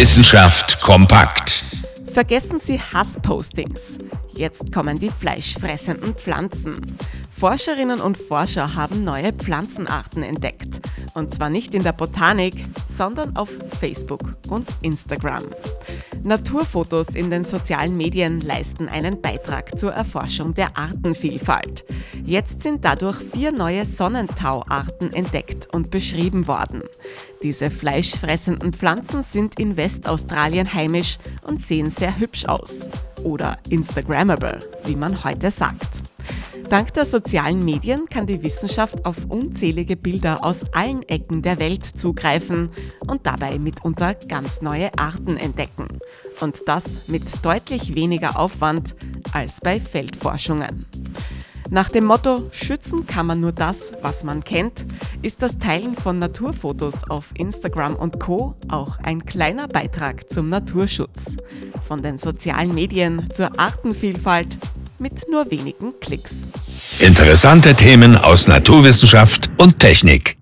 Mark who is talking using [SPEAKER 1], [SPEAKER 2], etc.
[SPEAKER 1] Wissenschaft kompakt.
[SPEAKER 2] Vergessen Sie Hasspostings. Jetzt kommen die fleischfressenden Pflanzen. Forscherinnen und Forscher haben neue Pflanzenarten entdeckt. Und zwar nicht in der Botanik, sondern auf Facebook und Instagram. Naturfotos in den sozialen Medien leisten einen Beitrag zur Erforschung der Artenvielfalt. Jetzt sind dadurch vier neue Sonnentauarten entdeckt und beschrieben worden. Diese fleischfressenden Pflanzen sind in Westaustralien heimisch und sehen sehr hübsch aus. Oder Instagrammable, wie man heute sagt. Dank der sozialen Medien kann die Wissenschaft auf unzählige Bilder aus allen Ecken der Welt zugreifen und dabei mitunter ganz neue Arten entdecken. Und das mit deutlich weniger Aufwand als bei Feldforschungen. Nach dem Motto Schützen kann man nur das, was man kennt, ist das Teilen von Naturfotos auf Instagram und Co auch ein kleiner Beitrag zum Naturschutz. Von den sozialen Medien zur Artenvielfalt mit nur wenigen Klicks.
[SPEAKER 1] Interessante Themen aus Naturwissenschaft und Technik.